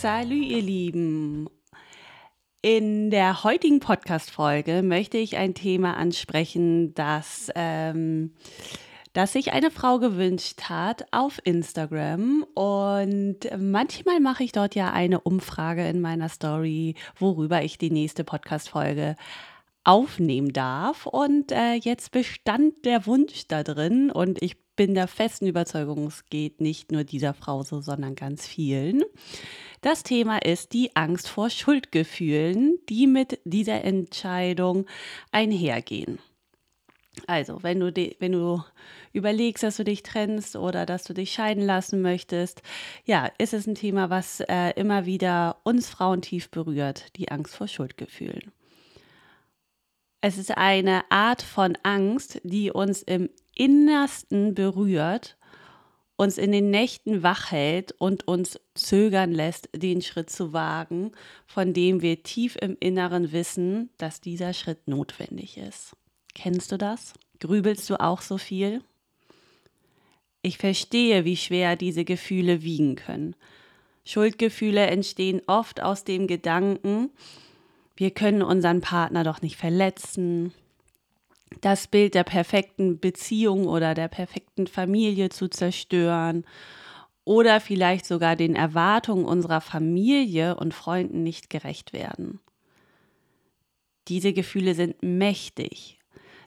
Salü, ihr Lieben. In der heutigen Podcast-Folge möchte ich ein Thema ansprechen, das, ähm, das sich eine Frau gewünscht hat auf Instagram. Und manchmal mache ich dort ja eine Umfrage in meiner Story, worüber ich die nächste Podcast-Folge aufnehmen darf. Und äh, jetzt bestand der Wunsch da drin und ich bin der festen Überzeugung, es geht nicht nur dieser Frau so, sondern ganz vielen. Das Thema ist die Angst vor Schuldgefühlen, die mit dieser Entscheidung einhergehen. Also, wenn du, wenn du überlegst, dass du dich trennst oder dass du dich scheiden lassen möchtest, ja, ist es ein Thema, was äh, immer wieder uns Frauen tief berührt, die Angst vor Schuldgefühlen. Es ist eine Art von Angst, die uns im Innersten berührt, uns in den Nächten wach hält und uns zögern lässt, den Schritt zu wagen, von dem wir tief im Inneren wissen, dass dieser Schritt notwendig ist. Kennst du das? Grübelst du auch so viel? Ich verstehe, wie schwer diese Gefühle wiegen können. Schuldgefühle entstehen oft aus dem Gedanken, wir können unseren Partner doch nicht verletzen, das Bild der perfekten Beziehung oder der perfekten Familie zu zerstören oder vielleicht sogar den Erwartungen unserer Familie und Freunden nicht gerecht werden. Diese Gefühle sind mächtig,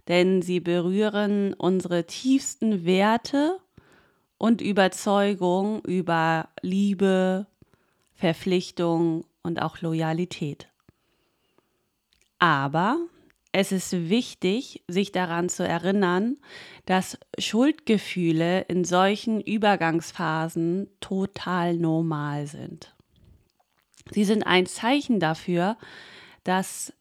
denn sie berühren unsere tiefsten Werte und Überzeugung über Liebe, Verpflichtung und auch Loyalität. Aber es ist wichtig, sich daran zu erinnern, dass Schuldgefühle in solchen Übergangsphasen total normal sind. Sie sind ein Zeichen dafür, dass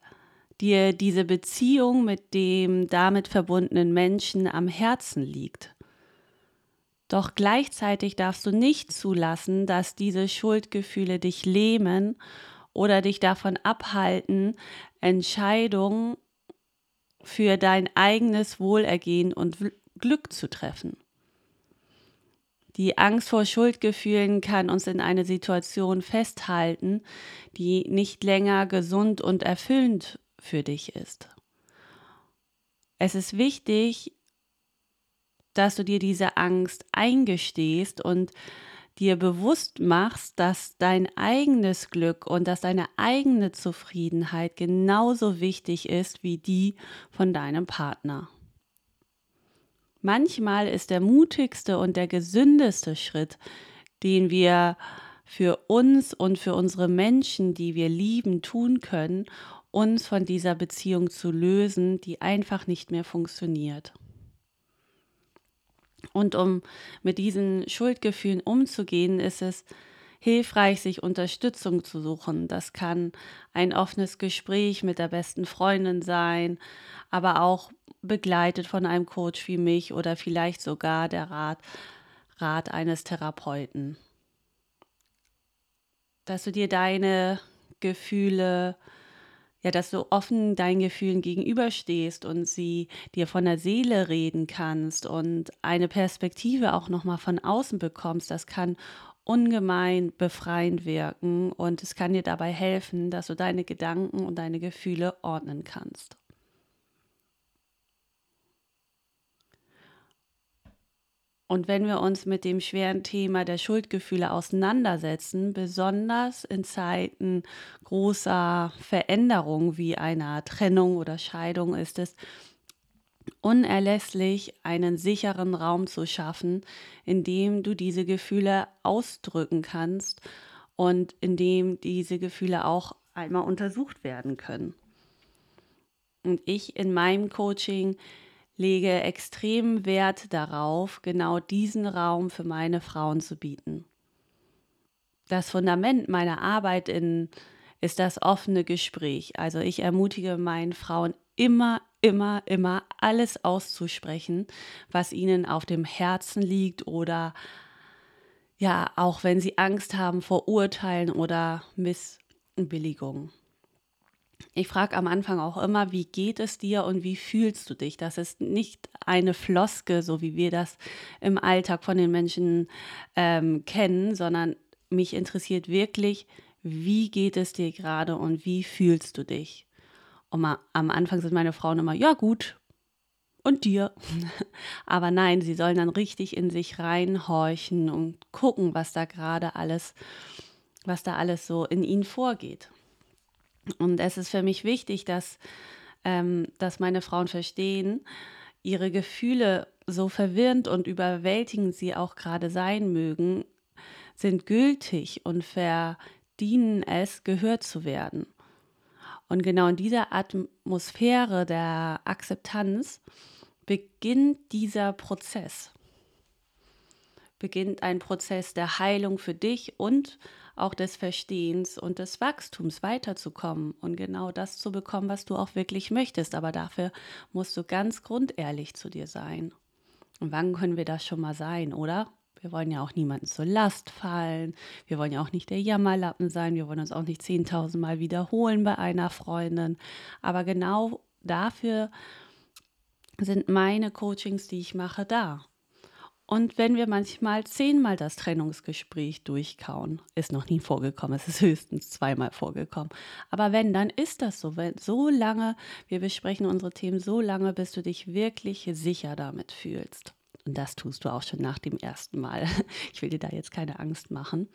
dir diese Beziehung mit dem damit verbundenen Menschen am Herzen liegt. Doch gleichzeitig darfst du nicht zulassen, dass diese Schuldgefühle dich lähmen oder dich davon abhalten, Entscheidungen für dein eigenes Wohlergehen und Glück zu treffen. Die Angst vor Schuldgefühlen kann uns in eine Situation festhalten, die nicht länger gesund und erfüllend für dich ist. Es ist wichtig, dass du dir diese Angst eingestehst und dir bewusst machst, dass dein eigenes Glück und dass deine eigene Zufriedenheit genauso wichtig ist wie die von deinem Partner. Manchmal ist der mutigste und der gesündeste Schritt, den wir für uns und für unsere Menschen, die wir lieben, tun können, uns von dieser Beziehung zu lösen, die einfach nicht mehr funktioniert. Und um mit diesen Schuldgefühlen umzugehen, ist es hilfreich, sich Unterstützung zu suchen. Das kann ein offenes Gespräch mit der besten Freundin sein, aber auch begleitet von einem Coach wie mich oder vielleicht sogar der Rat, Rat eines Therapeuten. Dass du dir deine Gefühle ja, dass du offen deinen Gefühlen gegenüberstehst und sie dir von der Seele reden kannst und eine Perspektive auch nochmal von außen bekommst, das kann ungemein befreiend wirken und es kann dir dabei helfen, dass du deine Gedanken und deine Gefühle ordnen kannst. Und wenn wir uns mit dem schweren Thema der Schuldgefühle auseinandersetzen, besonders in Zeiten großer Veränderung wie einer Trennung oder Scheidung, ist es unerlässlich, einen sicheren Raum zu schaffen, in dem du diese Gefühle ausdrücken kannst und in dem diese Gefühle auch einmal untersucht werden können. Und ich in meinem Coaching lege extrem Wert darauf, genau diesen Raum für meine Frauen zu bieten. Das Fundament meiner Arbeit in, ist das offene Gespräch. Also ich ermutige meinen Frauen immer, immer, immer alles auszusprechen, was ihnen auf dem Herzen liegt oder ja, auch wenn sie Angst haben vor Urteilen oder Missbilligungen. Ich frage am Anfang auch immer, wie geht es dir und wie fühlst du dich? Das ist nicht eine Floske, so wie wir das im Alltag von den Menschen ähm, kennen, sondern mich interessiert wirklich, wie geht es dir gerade und wie fühlst du dich? Und am Anfang sind meine Frauen immer, ja gut, und dir. Aber nein, sie sollen dann richtig in sich reinhorchen und gucken, was da gerade alles, was da alles so in ihnen vorgeht. Und es ist für mich wichtig, dass, ähm, dass meine Frauen verstehen, ihre Gefühle, so verwirrend und überwältigend sie auch gerade sein mögen, sind gültig und verdienen es, gehört zu werden. Und genau in dieser Atmosphäre der Akzeptanz beginnt dieser Prozess. Beginnt ein Prozess der Heilung für dich und auch des Verstehens und des Wachstums weiterzukommen und genau das zu bekommen, was du auch wirklich möchtest. Aber dafür musst du ganz grundehrlich zu dir sein. Und wann können wir das schon mal sein, oder? Wir wollen ja auch niemanden zur Last fallen. Wir wollen ja auch nicht der Jammerlappen sein. Wir wollen uns auch nicht 10.000 Mal wiederholen bei einer Freundin. Aber genau dafür sind meine Coachings, die ich mache, da. Und wenn wir manchmal zehnmal das Trennungsgespräch durchkauen, ist noch nie vorgekommen, es ist höchstens zweimal vorgekommen. Aber wenn, dann ist das so. Wenn, so lange, wir besprechen unsere Themen so lange, bis du dich wirklich sicher damit fühlst. Und das tust du auch schon nach dem ersten Mal. Ich will dir da jetzt keine Angst machen.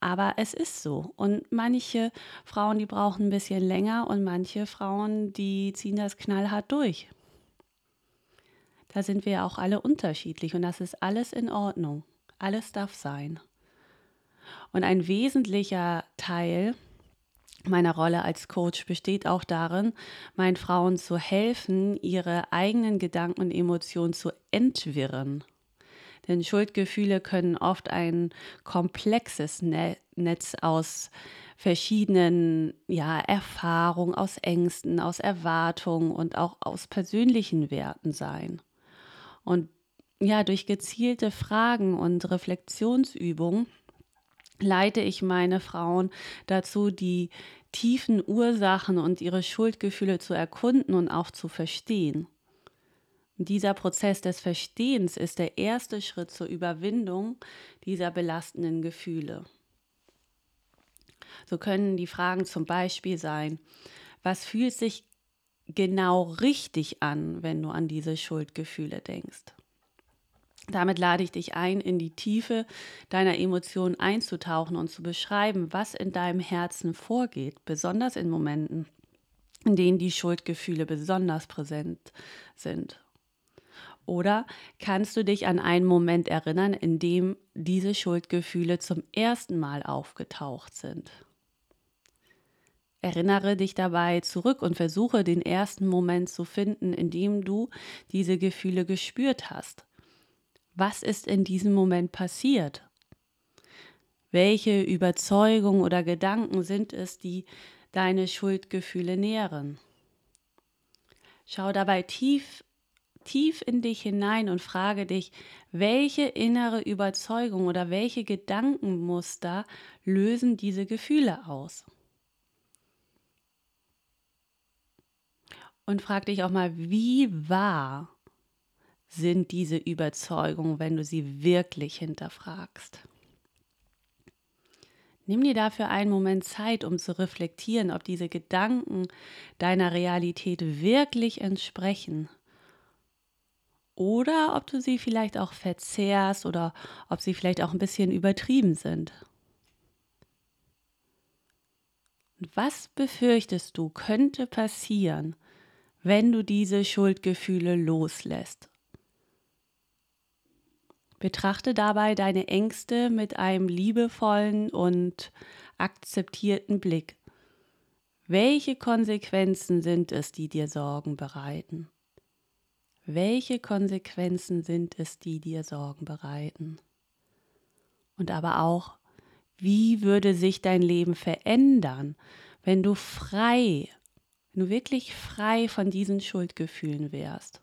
Aber es ist so. Und manche Frauen, die brauchen ein bisschen länger und manche Frauen, die ziehen das knallhart durch. Da sind wir auch alle unterschiedlich und das ist alles in Ordnung. Alles darf sein. Und ein wesentlicher Teil meiner Rolle als Coach besteht auch darin, meinen Frauen zu helfen, ihre eigenen Gedanken und Emotionen zu entwirren. Denn Schuldgefühle können oft ein komplexes ne-, Netz aus verschiedenen ja, Erfahrungen, aus Ängsten, aus Erwartungen und auch aus persönlichen Werten sein. Und ja, durch gezielte Fragen und Reflexionsübungen leite ich meine Frauen dazu, die tiefen Ursachen und ihre Schuldgefühle zu erkunden und auch zu verstehen. dieser Prozess des Verstehens ist der erste Schritt zur Überwindung dieser belastenden Gefühle. So können die Fragen zum Beispiel sein, was fühlt sich genau richtig an, wenn du an diese Schuldgefühle denkst. Damit lade ich dich ein, in die Tiefe deiner Emotionen einzutauchen und zu beschreiben, was in deinem Herzen vorgeht, besonders in Momenten, in denen die Schuldgefühle besonders präsent sind. Oder kannst du dich an einen Moment erinnern, in dem diese Schuldgefühle zum ersten Mal aufgetaucht sind? Erinnere dich dabei zurück und versuche den ersten Moment zu finden, in dem du diese Gefühle gespürt hast. Was ist in diesem Moment passiert? Welche Überzeugungen oder Gedanken sind es, die deine Schuldgefühle nähren? Schau dabei tief, tief in dich hinein und frage dich, welche innere Überzeugung oder welche Gedankenmuster lösen diese Gefühle aus? Und frag dich auch mal, wie wahr sind diese Überzeugungen, wenn du sie wirklich hinterfragst? Nimm dir dafür einen Moment Zeit, um zu reflektieren, ob diese Gedanken deiner Realität wirklich entsprechen. Oder ob du sie vielleicht auch verzehrst oder ob sie vielleicht auch ein bisschen übertrieben sind. Und was befürchtest du könnte passieren, wenn du diese Schuldgefühle loslässt. Betrachte dabei deine Ängste mit einem liebevollen und akzeptierten Blick. Welche Konsequenzen sind es, die dir Sorgen bereiten? Welche Konsequenzen sind es, die dir Sorgen bereiten? Und aber auch, wie würde sich dein Leben verändern, wenn du frei wenn du wirklich frei von diesen Schuldgefühlen wärst.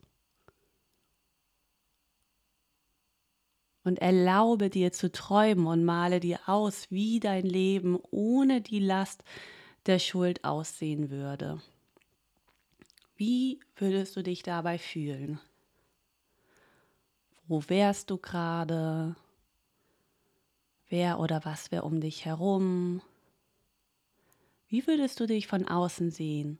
Und erlaube dir zu träumen und male dir aus, wie dein Leben ohne die Last der Schuld aussehen würde. Wie würdest du dich dabei fühlen? Wo wärst du gerade? wer oder was wäre um dich herum. Wie würdest du dich von außen sehen?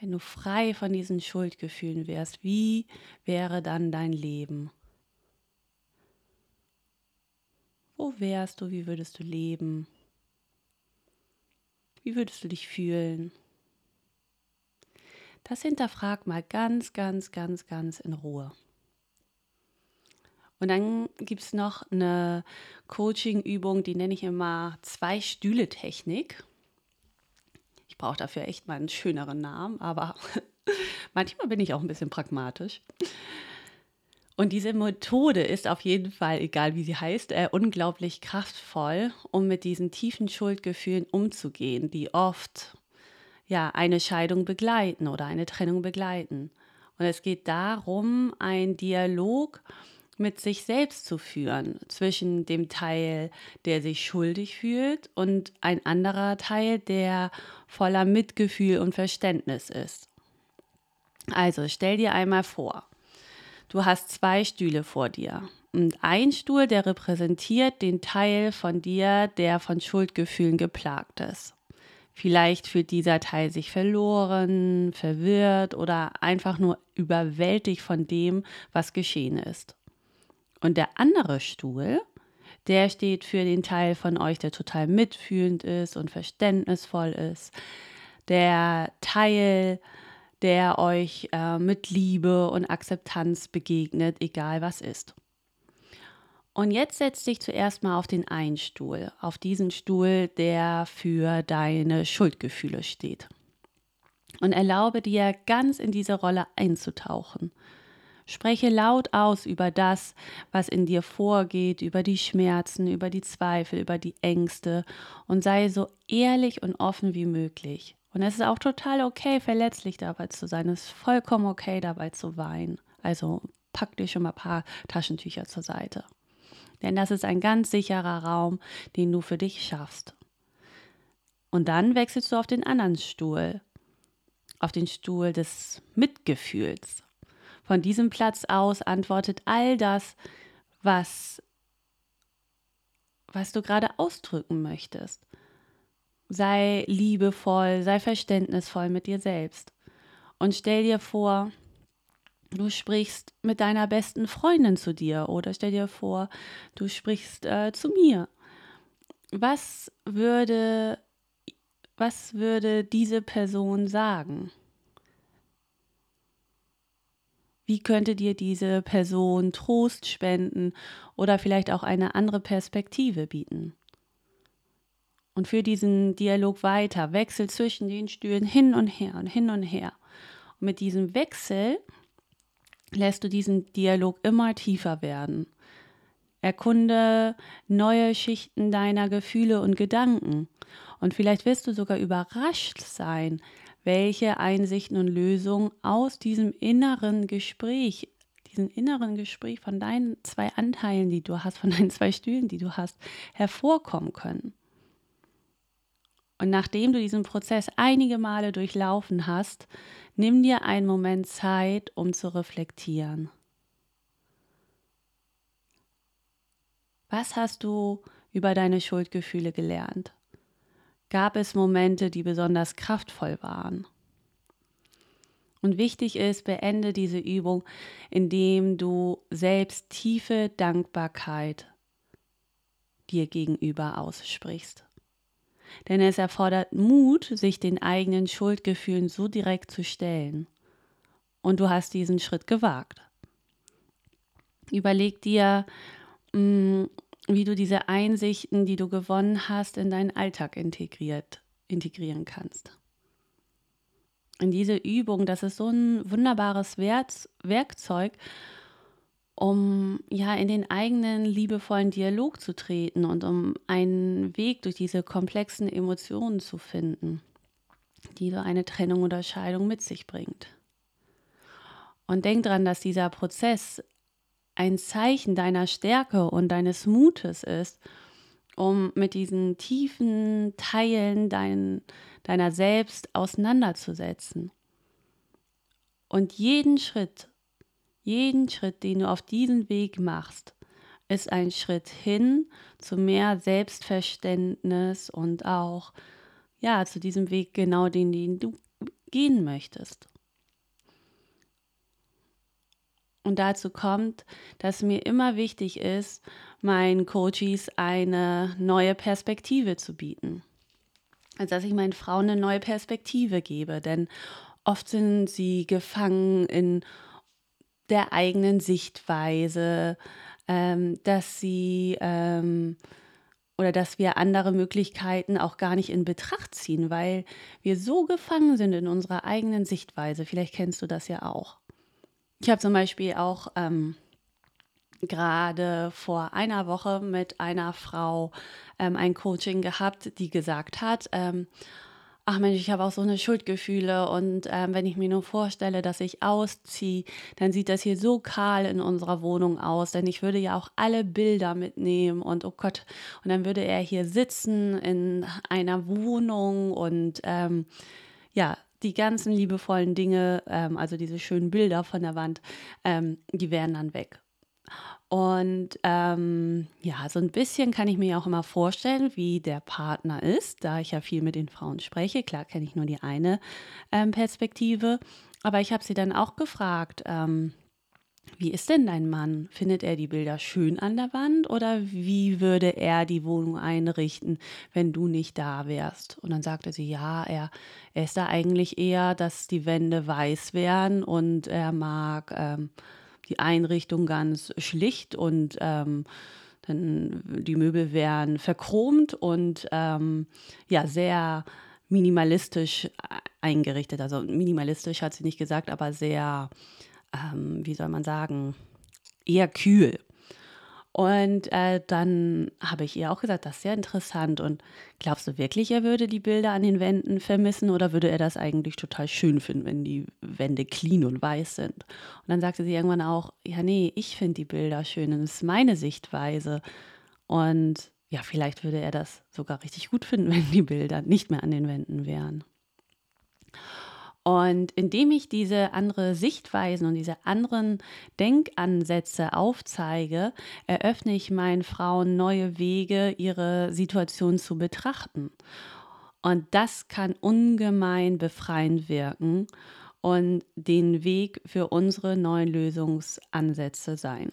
Wenn du frei von diesen Schuldgefühlen wärst, wie wäre dann dein Leben? Wo wärst du? Wie würdest du leben? Wie würdest du dich fühlen? Das hinterfrag mal ganz, ganz, ganz, ganz in Ruhe. Und dann gibt es noch eine Coaching-Übung, die nenne ich immer Zwei-Stühle-Technik. Brauche dafür echt mal einen schöneren Namen, aber manchmal bin ich auch ein bisschen pragmatisch. Und diese Methode ist auf jeden Fall, egal wie sie heißt, äh, unglaublich kraftvoll, um mit diesen tiefen Schuldgefühlen umzugehen, die oft ja eine Scheidung begleiten oder eine Trennung begleiten. Und es geht darum, einen Dialog mit sich selbst zu führen, zwischen dem Teil, der sich schuldig fühlt und ein anderer Teil, der voller Mitgefühl und Verständnis ist. Also stell dir einmal vor, du hast zwei Stühle vor dir. Und ein Stuhl, der repräsentiert den Teil von dir, der von Schuldgefühlen geplagt ist. Vielleicht fühlt dieser Teil sich verloren, verwirrt oder einfach nur überwältigt von dem, was geschehen ist. Und der andere Stuhl, der steht für den Teil von euch, der total mitfühlend ist und verständnisvoll ist. Der Teil, der euch äh, mit Liebe und Akzeptanz begegnet, egal was ist. Und jetzt setz dich zuerst mal auf den einen Stuhl, auf diesen Stuhl, der für deine Schuldgefühle steht. Und erlaube dir ganz in diese Rolle einzutauchen. Spreche laut aus über das, was in dir vorgeht, über die Schmerzen, über die Zweifel, über die Ängste und sei so ehrlich und offen wie möglich. Und es ist auch total okay, verletzlich dabei zu sein. Es ist vollkommen okay, dabei zu weinen. Also pack dir schon mal ein paar Taschentücher zur Seite. Denn das ist ein ganz sicherer Raum, den du für dich schaffst. Und dann wechselst du auf den anderen Stuhl, auf den Stuhl des Mitgefühls. Von diesem Platz aus antwortet all das, was, was du gerade ausdrücken möchtest. Sei liebevoll, sei verständnisvoll mit dir selbst. Und stell dir vor, du sprichst mit deiner besten Freundin zu dir oder stell dir vor, du sprichst äh, zu mir. Was würde, was würde diese Person sagen? Wie könnte dir diese Person Trost spenden oder vielleicht auch eine andere Perspektive bieten? Und für diesen Dialog weiter, Wechsel zwischen den Stühlen hin und her und hin und her. Und mit diesem Wechsel lässt du diesen Dialog immer tiefer werden. Erkunde neue Schichten deiner Gefühle und Gedanken. Und vielleicht wirst du sogar überrascht sein, welche Einsichten und Lösungen aus diesem inneren Gespräch, diesem inneren Gespräch von deinen zwei Anteilen, die du hast, von deinen zwei Stühlen, die du hast, hervorkommen können. Und nachdem du diesen Prozess einige Male durchlaufen hast, nimm dir einen Moment Zeit, um zu reflektieren. Was hast du über deine Schuldgefühle gelernt? Gab es Momente, die besonders kraftvoll waren. Und wichtig ist, beende diese Übung, indem du selbst tiefe Dankbarkeit dir gegenüber aussprichst. Denn es erfordert Mut, sich den eigenen Schuldgefühlen so direkt zu stellen. Und du hast diesen Schritt gewagt. Überleg dir, mm, wie du diese Einsichten, die du gewonnen hast, in deinen Alltag integriert, integrieren kannst. In diese Übung, das ist so ein wunderbares Werkzeug, um ja in den eigenen liebevollen Dialog zu treten und um einen Weg durch diese komplexen Emotionen zu finden, die so eine Trennung oder Scheidung mit sich bringt. Und denk dran, dass dieser Prozess ein Zeichen deiner Stärke und deines Mutes ist, um mit diesen tiefen Teilen dein, deiner selbst auseinanderzusetzen. Und jeden Schritt, jeden Schritt, den du auf diesen Weg machst, ist ein Schritt hin zu mehr Selbstverständnis und auch ja, zu diesem Weg genau den, den du gehen möchtest. Und dazu kommt, dass mir immer wichtig ist, meinen Coaches eine neue Perspektive zu bieten. Also dass ich meinen Frauen eine neue Perspektive gebe, denn oft sind sie gefangen in der eigenen Sichtweise, ähm, dass sie ähm, oder dass wir andere Möglichkeiten auch gar nicht in Betracht ziehen, weil wir so gefangen sind in unserer eigenen Sichtweise. Vielleicht kennst du das ja auch. Ich habe zum Beispiel auch ähm, gerade vor einer Woche mit einer Frau ähm, ein Coaching gehabt, die gesagt hat, ähm, ach Mensch, ich habe auch so eine Schuldgefühle und ähm, wenn ich mir nur vorstelle, dass ich ausziehe, dann sieht das hier so kahl in unserer Wohnung aus, denn ich würde ja auch alle Bilder mitnehmen und oh Gott, und dann würde er hier sitzen in einer Wohnung und ähm, ja, die ganzen liebevollen Dinge, ähm, also diese schönen Bilder von der Wand, ähm, die wären dann weg. Und ähm, ja, so ein bisschen kann ich mir auch immer vorstellen, wie der Partner ist, da ich ja viel mit den Frauen spreche. Klar kenne ich nur die eine ähm, Perspektive, aber ich habe sie dann auch gefragt, ähm, wie ist denn dein Mann? Findet er die Bilder schön an der Wand oder wie würde er die Wohnung einrichten, wenn du nicht da wärst? Und dann sagte sie, ja, er, er ist da eigentlich eher, dass die Wände weiß wären und er mag ähm, die Einrichtung ganz schlicht und ähm, dann die Möbel wären verchromt und ähm, ja, sehr minimalistisch eingerichtet. Also minimalistisch hat sie nicht gesagt, aber sehr ähm, wie soll man sagen, eher kühl. Und äh, dann habe ich ihr auch gesagt, das ist sehr interessant. Und glaubst du wirklich, er würde die Bilder an den Wänden vermissen oder würde er das eigentlich total schön finden, wenn die Wände clean und weiß sind? Und dann sagte sie irgendwann auch, ja, nee, ich finde die Bilder schön und es ist meine Sichtweise. Und ja, vielleicht würde er das sogar richtig gut finden, wenn die Bilder nicht mehr an den Wänden wären. Und indem ich diese andere Sichtweisen und diese anderen Denkansätze aufzeige, eröffne ich meinen Frauen neue Wege, ihre Situation zu betrachten. Und das kann ungemein befreiend wirken und den Weg für unsere neuen Lösungsansätze sein.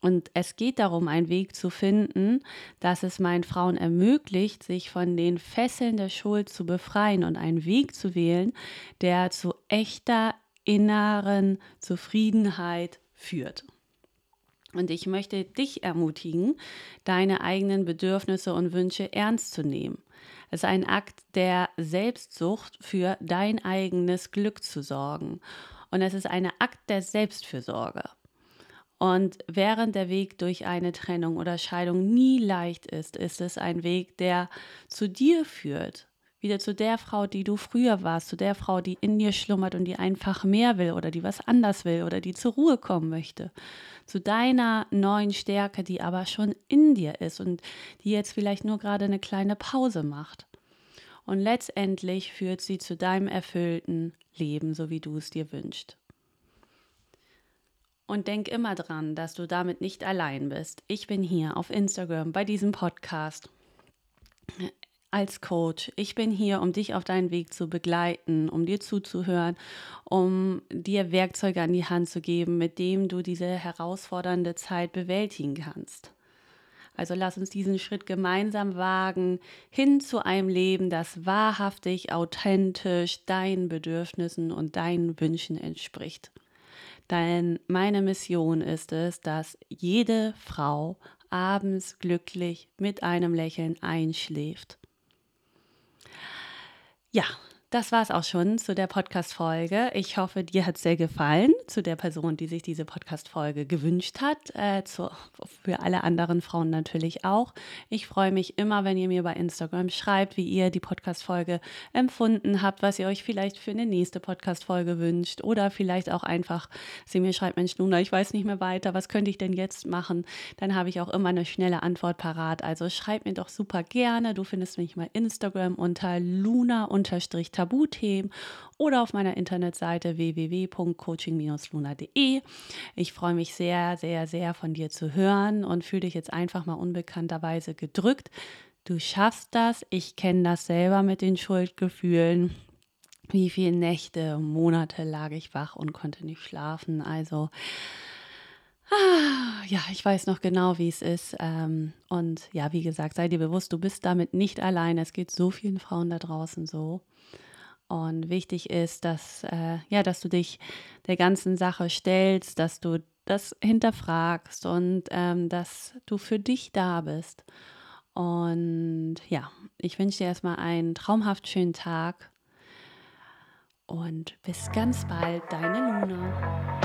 Und es geht darum, einen Weg zu finden, dass es meinen Frauen ermöglicht, sich von den Fesseln der Schuld zu befreien und einen Weg zu wählen, der zu echter inneren Zufriedenheit führt. Und ich möchte dich ermutigen, deine eigenen Bedürfnisse und Wünsche ernst zu nehmen. Es ist ein Akt der Selbstsucht, für dein eigenes Glück zu sorgen. Und es ist ein Akt der Selbstfürsorge. Und während der Weg durch eine Trennung oder Scheidung nie leicht ist, ist es ein Weg, der zu dir führt. Wieder zu der Frau, die du früher warst, zu der Frau, die in dir schlummert und die einfach mehr will oder die was anders will oder die zur Ruhe kommen möchte. Zu deiner neuen Stärke, die aber schon in dir ist und die jetzt vielleicht nur gerade eine kleine Pause macht. Und letztendlich führt sie zu deinem erfüllten Leben, so wie du es dir wünschst. Und denk immer dran, dass du damit nicht allein bist. Ich bin hier auf Instagram bei diesem Podcast als Coach. Ich bin hier, um dich auf deinen Weg zu begleiten, um dir zuzuhören, um dir Werkzeuge an die Hand zu geben, mit dem du diese herausfordernde Zeit bewältigen kannst. Also lass uns diesen Schritt gemeinsam wagen hin zu einem Leben, das wahrhaftig, authentisch deinen Bedürfnissen und deinen Wünschen entspricht. Denn meine Mission ist es, dass jede Frau abends glücklich mit einem Lächeln einschläft. Ja, das war es auch schon zu der Podcast-Folge. Ich hoffe, dir hat es sehr gefallen. Zu der Person, die sich diese Podcast-Folge gewünscht hat. Äh, zu, für alle anderen Frauen natürlich auch. Ich freue mich immer, wenn ihr mir bei Instagram schreibt, wie ihr die Podcast-Folge empfunden habt, was ihr euch vielleicht für eine nächste Podcast-Folge wünscht. Oder vielleicht auch einfach, sie mir schreibt, Mensch, Luna, ich weiß nicht mehr weiter. Was könnte ich denn jetzt machen? Dann habe ich auch immer eine schnelle Antwort parat. Also schreib mir doch super gerne. Du findest mich bei Instagram unter luna-unterstrich Tabuthemen oder auf meiner Internetseite www.coaching-luna.de. Ich freue mich sehr, sehr, sehr von dir zu hören und fühle dich jetzt einfach mal unbekannterweise gedrückt. Du schaffst das. Ich kenne das selber mit den Schuldgefühlen. Wie viele Nächte, Monate lag ich wach und konnte nicht schlafen. Also Ah, ja, ich weiß noch genau, wie es ist. Ähm, und ja, wie gesagt, sei dir bewusst, du bist damit nicht allein. Es geht so vielen Frauen da draußen so. Und wichtig ist, dass, äh, ja, dass du dich der ganzen Sache stellst, dass du das hinterfragst und ähm, dass du für dich da bist. Und ja, ich wünsche dir erstmal einen traumhaft schönen Tag und bis ganz bald, deine Luna.